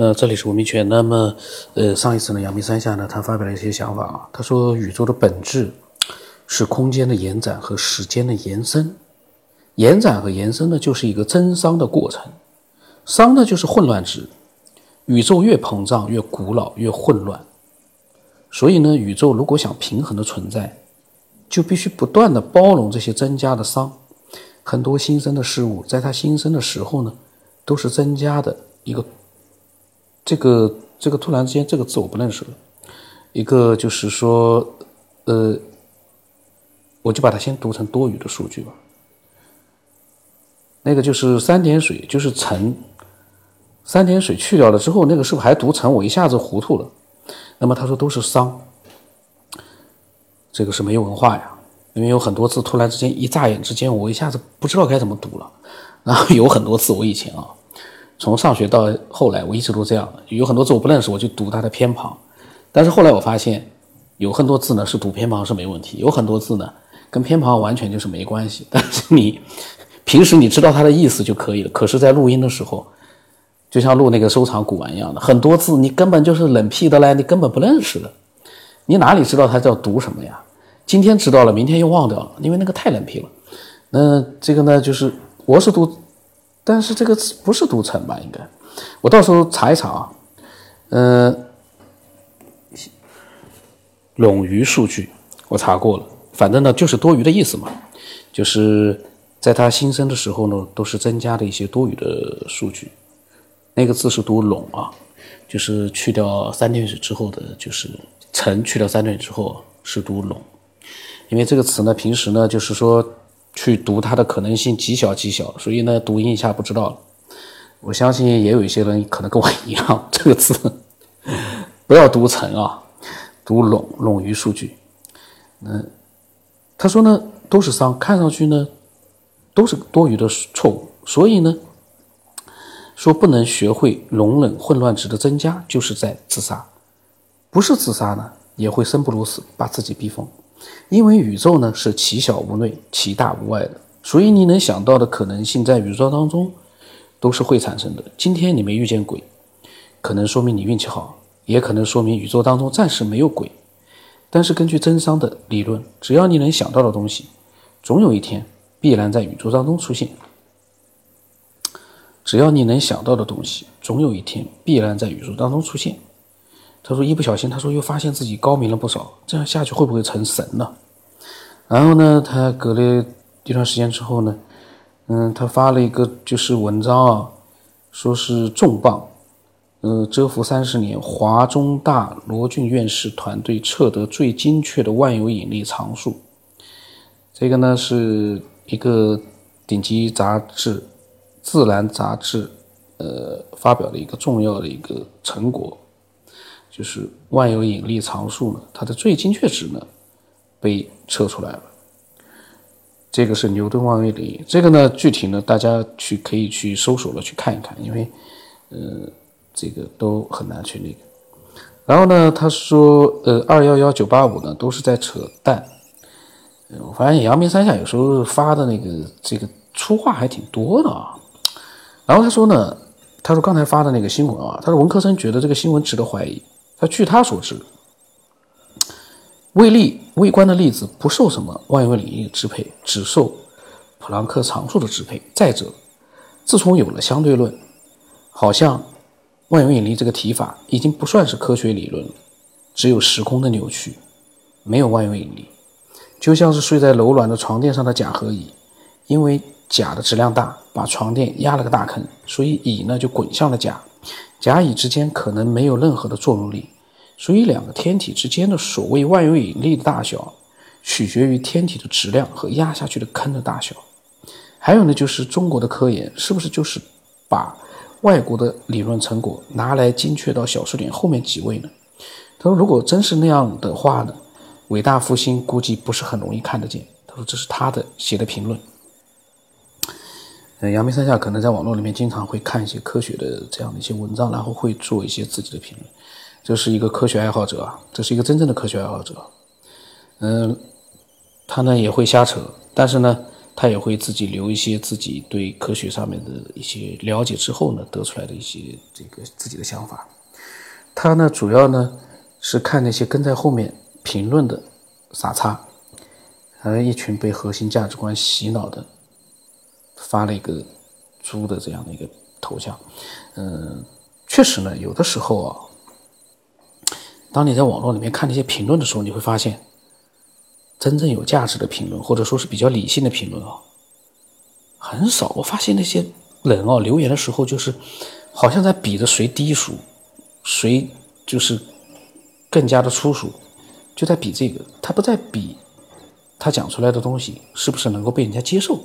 呃，这里是文明圈。那么，呃，上一次呢，阳明山下呢，他发表了一些想法啊。他说，宇宙的本质是空间的延展和时间的延伸。延展和延伸呢，就是一个增熵的过程。熵呢，就是混乱值。宇宙越膨胀，越古老，越混乱。所以呢，宇宙如果想平衡的存在，就必须不断的包容这些增加的熵。很多新生的事物，在它新生的时候呢，都是增加的一个。这个这个突然之间这个字我不认识了，一个就是说，呃，我就把它先读成多余的数据吧。那个就是三点水就是乘，三点水去掉了之后，那个是不是还读成？我一下子糊涂了。那么他说都是商，这个是没有文化呀，因为有很多字突然之间一眨眼之间，我一下子不知道该怎么读了。然后有很多字我以前啊。从上学到后来，我一直都这样的。有很多字我不认识，我就读它的偏旁。但是后来我发现，有很多字呢是读偏旁是没问题，有很多字呢跟偏旁完全就是没关系。但是你平时你知道它的意思就可以了。可是，在录音的时候，就像录那个收藏古玩一样的，很多字你根本就是冷僻的嘞，你根本不认识的。你哪里知道它叫读什么呀？今天知道了，明天又忘掉了，因为那个太冷僻了。那这个呢，就是我是读。但是这个字不是读成吧？应该，我到时候查一查啊。嗯，冗余数据我查过了，反正呢就是多余的意思嘛，就是在它新生的时候呢，都是增加的一些多余的数据。那个字是读冗啊，就是去掉三点水之后的，就是成去掉三点水之后是读冗，因为这个词呢，平时呢就是说。去读它的可能性极小极小，所以呢，读音一下不知道了。我相信也有一些人可能跟我一样，这个字不要读成啊，读冗冗余数据。嗯，他说呢，都是伤，看上去呢都是多余的错误，所以呢，说不能学会容忍混乱值的增加，就是在自杀。不是自杀呢，也会生不如死，把自己逼疯。因为宇宙呢是其小无内，其大无外的，所以你能想到的可能性在宇宙当中都是会产生的。今天你没遇见鬼，可能说明你运气好，也可能说明宇宙当中暂时没有鬼。但是根据真商的理论，只要你能想到的东西，总有一天必然在宇宙当中出现。只要你能想到的东西，总有一天必然在宇宙当中出现。他说：“一不小心，他说又发现自己高明了不少。这样下去会不会成神呢？”然后呢，他隔了一段时间之后呢，嗯，他发了一个就是文章啊，说是重磅，呃，蛰伏三十年，华中大罗俊院士团队测得最精确的万有引力常数。这个呢是一个顶级杂志《自然》杂志，呃，发表的一个重要的一个成果。就是万有引力常数呢，它的最精确值呢被测出来了。这个是牛顿万有引力，这个呢具体呢大家去可以去搜索了去看一看，因为呃这个都很难去那个。然后呢他说呃二幺幺九八五呢都是在扯淡。我发现阳明山下有时候发的那个这个粗话还挺多的啊。然后他说呢他说刚才发的那个新闻啊，他说文科生觉得这个新闻值得怀疑。他据他所知，微粒微观的粒子不受什么万有引力支配，只受普朗克常数的支配。再者，自从有了相对论，好像万有引力这个提法已经不算是科学理论了，只有时空的扭曲，没有万有引力。就像是睡在柔软的床垫上的甲和乙，因为甲的质量大，把床垫压了个大坑，所以乙呢就滚向了甲。甲乙之间可能没有任何的作用力，所以两个天体之间的所谓万有引力的大小，取决于天体的质量和压下去的坑的大小。还有呢，就是中国的科研是不是就是把外国的理论成果拿来精确到小数点后面几位呢？他说，如果真是那样的话呢，伟大复兴估计不是很容易看得见。他说，这是他的写的评论。呃，阳明山下可能在网络里面经常会看一些科学的这样的一些文章，然后会做一些自己的评论。这是一个科学爱好者啊，这是一个真正的科学爱好者。嗯，他呢也会瞎扯，但是呢，他也会自己留一些自己对科学上面的一些了解之后呢，得出来的一些这个自己的想法。他呢，主要呢是看那些跟在后面评论的傻叉，还有一群被核心价值观洗脑的，发了一个猪的这样的一个头像。嗯，确实呢，有的时候啊，当你在网络里面看那些评论的时候，你会发现。真正有价值的评论，或者说是比较理性的评论啊，很少。我发现那些人哦，留言的时候就是好像在比着谁低俗，谁就是更加的粗俗，就在比这个。他不在比他讲出来的东西是不是能够被人家接受，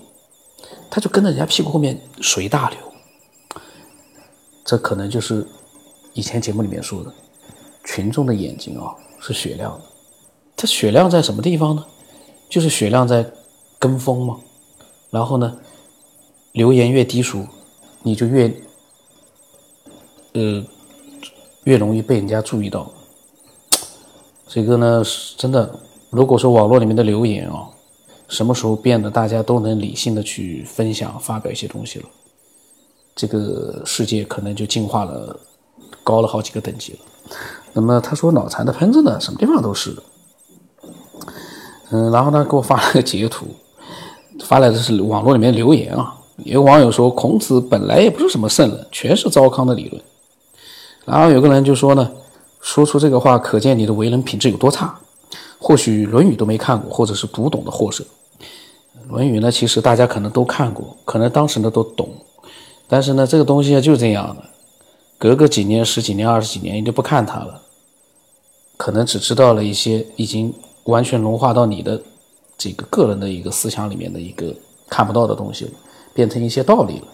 他就跟着人家屁股后面随大流。这可能就是以前节目里面说的，群众的眼睛啊是雪亮的。它雪亮在什么地方呢？就是雪亮在跟风嘛。然后呢，留言越低俗，你就越呃越容易被人家注意到。这个呢，真的，如果说网络里面的留言啊，什么时候变得大家都能理性的去分享、发表一些东西了，这个世界可能就进化了，高了好几个等级了。那么他说脑残的喷子呢，什么地方都是。嗯，然后呢，给我发了个截图，发来的是网络里面留言啊。有网友说，孔子本来也不是什么圣人，全是糟糠的理论。然后有个人就说呢，说出这个话，可见你的为人品质有多差。或许《论语》都没看过，或者是读懂的货色。《论语》呢，其实大家可能都看过，可能当时呢都懂。但是呢，这个东西就这样的，隔个几年、十几年、二十几年，你就不看它了，可能只知道了一些已经。完全融化到你的这个个人的一个思想里面的一个看不到的东西了，变成一些道理了。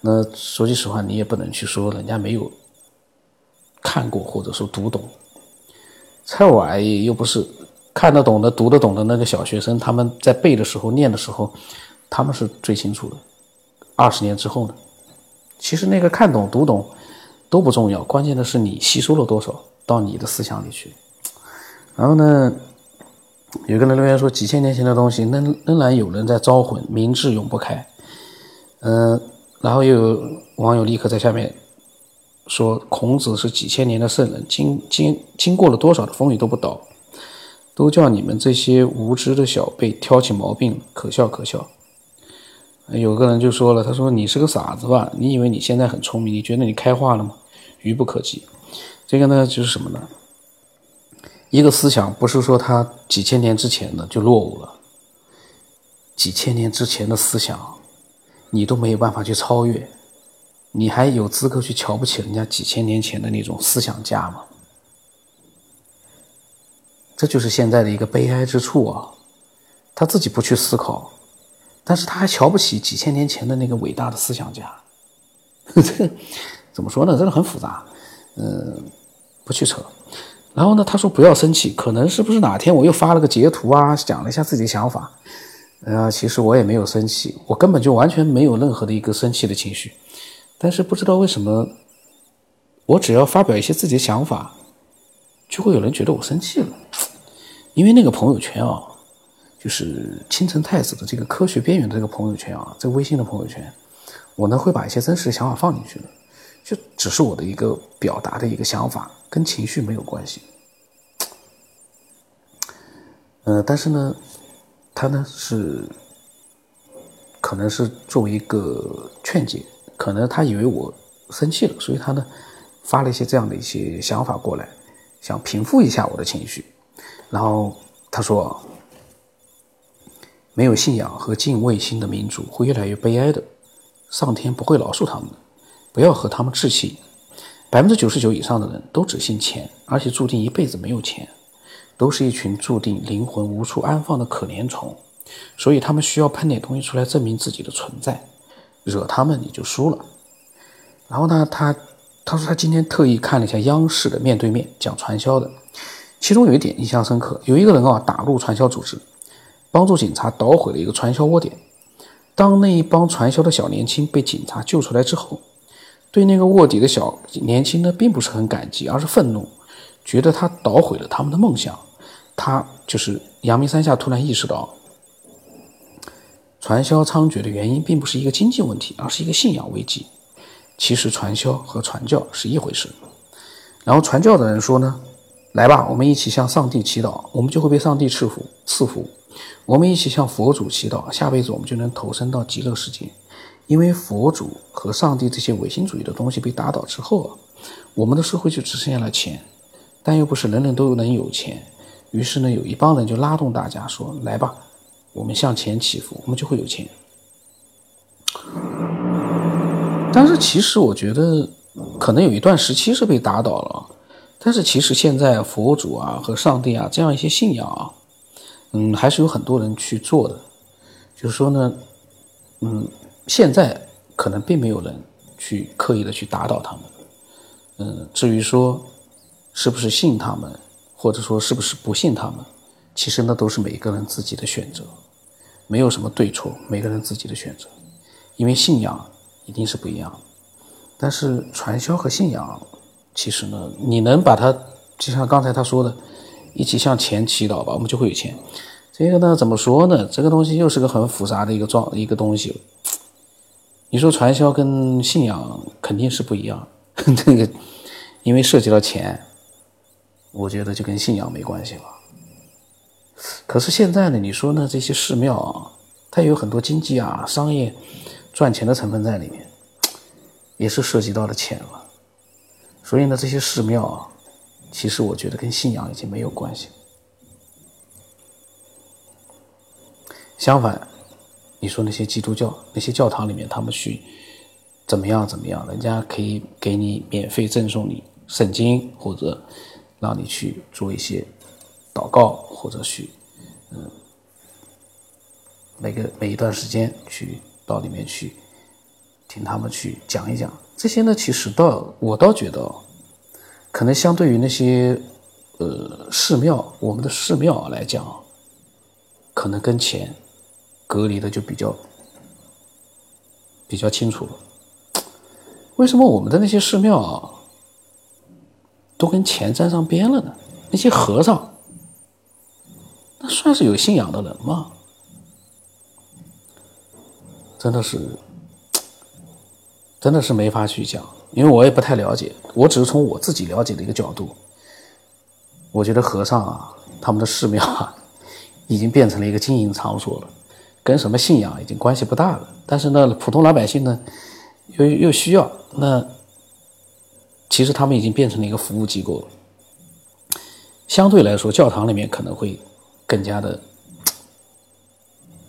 那说句实话，你也不能去说人家没有看过或者说读懂。蔡婉又不是看得懂的、读得懂的那个小学生，他们在背的时候、念的时候，他们是最清楚的。二十年之后呢？其实那个看懂、读懂都不重要，关键的是你吸收了多少到你的思想里去。然后呢？有个人留言说：“几千年前的东西，仍仍然有人在招魂，明智永不开。”嗯，然后又有网友立刻在下面说：“孔子是几千年的圣人，经经经过了多少的风雨都不倒，都叫你们这些无知的小辈挑起毛病，可笑可笑。”有个人就说了：“他说你是个傻子吧？你以为你现在很聪明？你觉得你开化了吗？愚不可及。”这个呢，就是什么呢？一个思想不是说他几千年之前的就落伍了，几千年之前的思想，你都没有办法去超越，你还有资格去瞧不起人家几千年前的那种思想家吗？这就是现在的一个悲哀之处啊！他自己不去思考，但是他还瞧不起几千年前的那个伟大的思想家，这怎么说呢？真的很复杂，嗯，不去扯。然后呢，他说不要生气，可能是不是哪天我又发了个截图啊，讲了一下自己的想法，呃，其实我也没有生气，我根本就完全没有任何的一个生气的情绪，但是不知道为什么，我只要发表一些自己的想法，就会有人觉得我生气了，因为那个朋友圈啊，就是青城太子的这个科学边缘的这个朋友圈啊，这微信的朋友圈，我呢会把一些真实的想法放进去的。就只是我的一个表达的一个想法，跟情绪没有关系。呃，但是呢，他呢是，可能是作为一个劝解，可能他以为我生气了，所以他呢发了一些这样的一些想法过来，想平复一下我的情绪。然后他说：“没有信仰和敬畏心的民族会越来越悲哀的，上天不会饶恕他们的。”不要和他们置气。百分之九十九以上的人都只信钱，而且注定一辈子没有钱，都是一群注定灵魂无处安放的可怜虫。所以他们需要喷点东西出来证明自己的存在，惹他们你就输了。然后呢，他他说他今天特意看了一下央视的面对面讲传销的，其中有一点印象深刻，有一个人啊打入传销组织，帮助警察捣毁了一个传销窝点。当那一帮传销的小年轻被警察救出来之后。对那个卧底的小年轻呢，并不是很感激，而是愤怒，觉得他捣毁了他们的梦想。他就是阳明山下突然意识到，传销猖獗的原因并不是一个经济问题，而是一个信仰危机。其实传销和传教是一回事。然后传教的人说呢：“来吧，我们一起向上帝祈祷，我们就会被上帝赐福赐福。我们一起向佛祖祈祷，下辈子我们就能投身到极乐世界。因为佛祖和上帝这些唯心主义的东西被打倒之后啊，我们的社会就只剩下了钱，但又不是人人都能有钱。于是呢，有一帮人就拉动大家说：来吧，我们向前祈福，我们就会有钱。但是其实我觉得。”可能有一段时期是被打倒了，但是其实现在佛祖啊和上帝啊这样一些信仰啊，嗯，还是有很多人去做的。就是说呢，嗯，现在可能并没有人去刻意的去打倒他们。嗯，至于说是不是信他们，或者说是不是不信他们，其实那都是每个人自己的选择，没有什么对错，每个人自己的选择，因为信仰一定是不一样的。但是传销和信仰，其实呢，你能把它就像刚才他说的，一起向钱祈祷吧，我们就会有钱。这个呢，怎么说呢？这个东西又是个很复杂的一个状一个东西。你说传销跟信仰肯定是不一样，这个因为涉及到钱，我觉得就跟信仰没关系了。可是现在呢，你说呢？这些寺庙啊，它有很多经济啊、商业赚钱的成分在里面。也是涉及到了钱了，所以呢，这些寺庙啊，其实我觉得跟信仰已经没有关系。相反，你说那些基督教那些教堂里面，他们去怎么样怎么样，人家可以给你免费赠送你圣经，或者让你去做一些祷告，或者去嗯每个每一段时间去到里面去。听他们去讲一讲这些呢，其实倒我倒觉得，可能相对于那些呃寺庙，我们的寺庙来讲，可能跟钱隔离的就比较比较清楚了。为什么我们的那些寺庙啊，都跟钱沾上边了呢？那些和尚，那算是有信仰的人吗？真的是。真的是没法去讲，因为我也不太了解，我只是从我自己了解的一个角度，我觉得和尚啊，他们的寺庙啊，已经变成了一个经营场所了，跟什么信仰已经关系不大了。但是呢，普通老百姓呢，又又需要，那其实他们已经变成了一个服务机构了。相对来说，教堂里面可能会更加的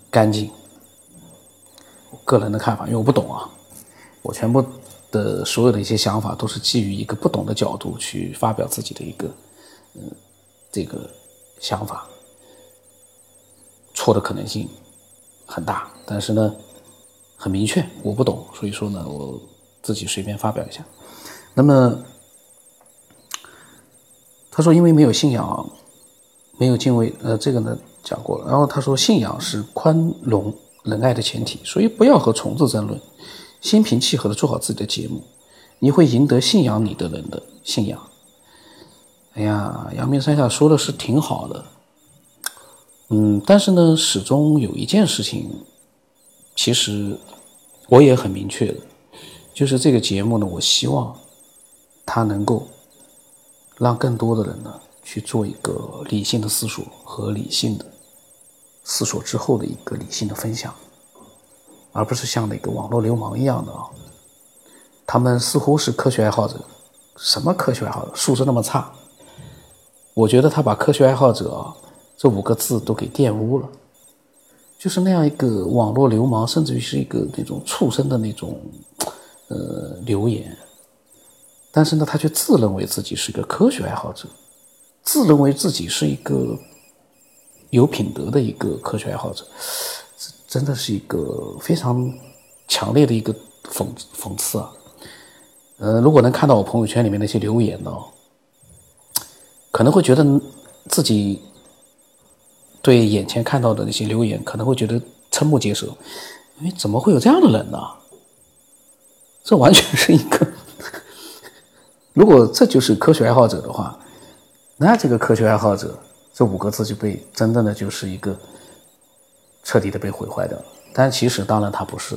干净。个人的看法，因为我不懂啊。我全部的所有的一些想法都是基于一个不懂的角度去发表自己的一个，嗯，这个想法，错的可能性很大，但是呢，很明确，我不懂，所以说呢，我自己随便发表一下。那么，他说，因为没有信仰，没有敬畏，呃，这个呢讲过了。然后他说，信仰是宽容仁爱的前提，所以不要和虫子争论。心平气和的做好自己的节目，你会赢得信仰你的人的信仰。哎呀，阳明山下说的是挺好的，嗯，但是呢，始终有一件事情，其实我也很明确的，就是这个节目呢，我希望它能够让更多的人呢去做一个理性的思索和理性的思索之后的一个理性的分享。而不是像那个网络流氓一样的啊，他们似乎是科学爱好者，什么科学爱好者素质那么差？我觉得他把科学爱好者这五个字都给玷污了，就是那样一个网络流氓，甚至于是一个那种畜生的那种呃留言。但是呢，他却自认为自己是一个科学爱好者，自认为自己是一个有品德的一个科学爱好者。真的是一个非常强烈的一个讽讽刺啊！呃，如果能看到我朋友圈里面那些留言呢，可能会觉得自己对眼前看到的那些留言可能会觉得瞠目结舌。因为，怎么会有这样的人呢？这完全是一个，如果这就是科学爱好者的话，那这个科学爱好者这五个字就被真正的就是一个。彻底的被毁坏掉了。但其实当然他不是，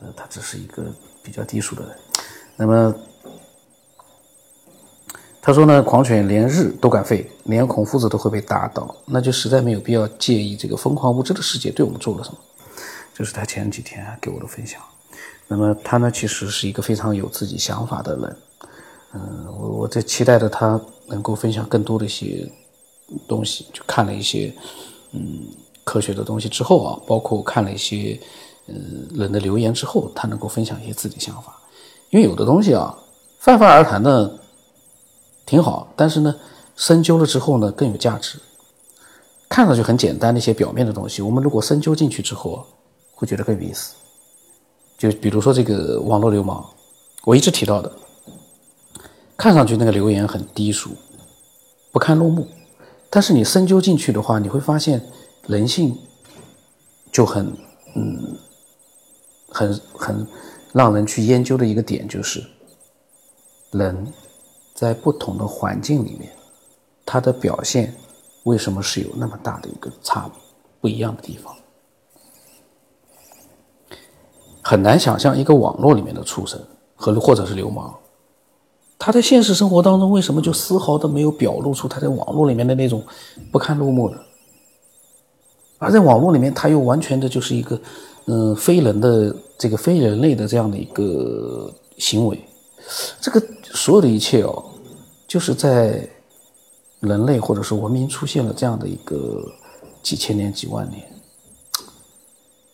呃，他只是一个比较低俗的人。那么他说呢，狂犬连日都敢吠，连孔夫子都会被打倒，那就实在没有必要介意这个疯狂无知的世界对我们做了什么。这是他前几天给我的分享。那么他呢，其实是一个非常有自己想法的人。嗯，我我在期待着他能够分享更多的一些东西。就看了一些嗯科学的东西之后啊，包括看了一些嗯人的留言之后，他能够分享一些自己想法。因为有的东西啊，泛泛而谈的挺好，但是呢，深究了之后呢，更有价值。看上去很简单的一些表面的东西，我们如果深究进去之后，会觉得更有意思。就比如说这个网络流氓，我一直提到的。看上去那个留言很低俗，不堪入目，但是你深究进去的话，你会发现人性就很嗯很很让人去研究的一个点就是，人在不同的环境里面，他的表现为什么是有那么大的一个差不一样的地方？很难想象一个网络里面的畜生和或者是流氓。他在现实生活当中为什么就丝毫的没有表露出他在网络里面的那种不堪入目的？而在网络里面，他又完全的就是一个，嗯，非人的这个非人类的这样的一个行为。这个所有的一切哦，就是在人类或者是文明出现了这样的一个几千年、几万年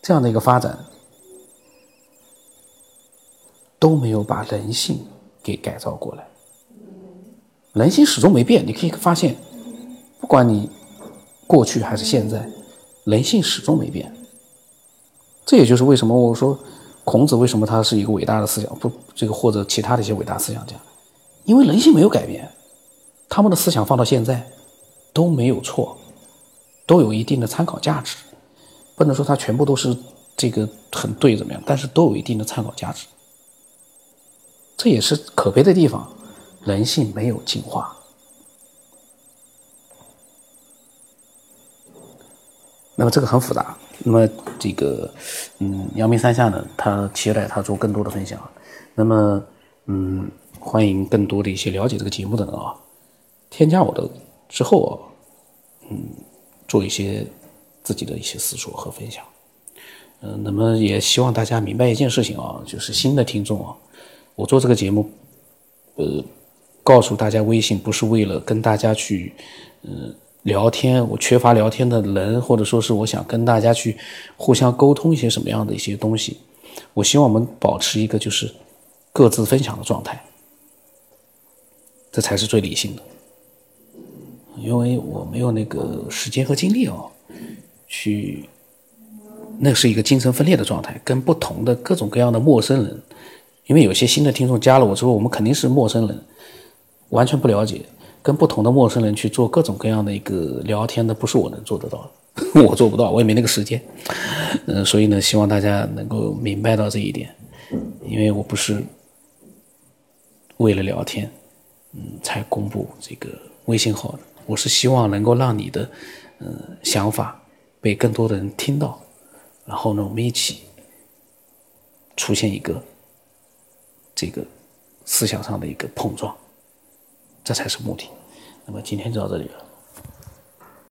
这样的一个发展，都没有把人性。给改造过来，人心始终没变。你可以发现，不管你过去还是现在，人性始终没变。这也就是为什么我说孔子为什么他是一个伟大的思想，不这个或者其他的一些伟大思想家，因为人性没有改变，他们的思想放到现在都没有错，都有一定的参考价值。不能说他全部都是这个很对怎么样，但是都有一定的参考价值。这也是可悲的地方，人性没有进化。那么这个很复杂。那么这个，嗯，阳明山下呢，他期待他做更多的分享。那么，嗯，欢迎更多的一些了解这个节目的人啊，添加我的之后啊，嗯，做一些自己的一些思索和分享。嗯，那么也希望大家明白一件事情啊，就是新的听众啊。我做这个节目，呃，告诉大家微信不是为了跟大家去，嗯，聊天。我缺乏聊天的人，或者说是我想跟大家去互相沟通一些什么样的一些东西。我希望我们保持一个就是各自分享的状态，这才是最理性的。因为我没有那个时间和精力哦，去，那是一个精神分裂的状态，跟不同的各种各样的陌生人。因为有些新的听众加了我之后，我们肯定是陌生人，完全不了解，跟不同的陌生人去做各种各样的一个聊天的，不是我能做得到的，我做不到，我也没那个时间。嗯，所以呢，希望大家能够明白到这一点，因为我不是为了聊天，嗯，才公布这个微信号的，我是希望能够让你的嗯想法被更多的人听到，然后呢，我们一起出现一个。这个思想上的一个碰撞，这才是目的。那么今天就到这里了。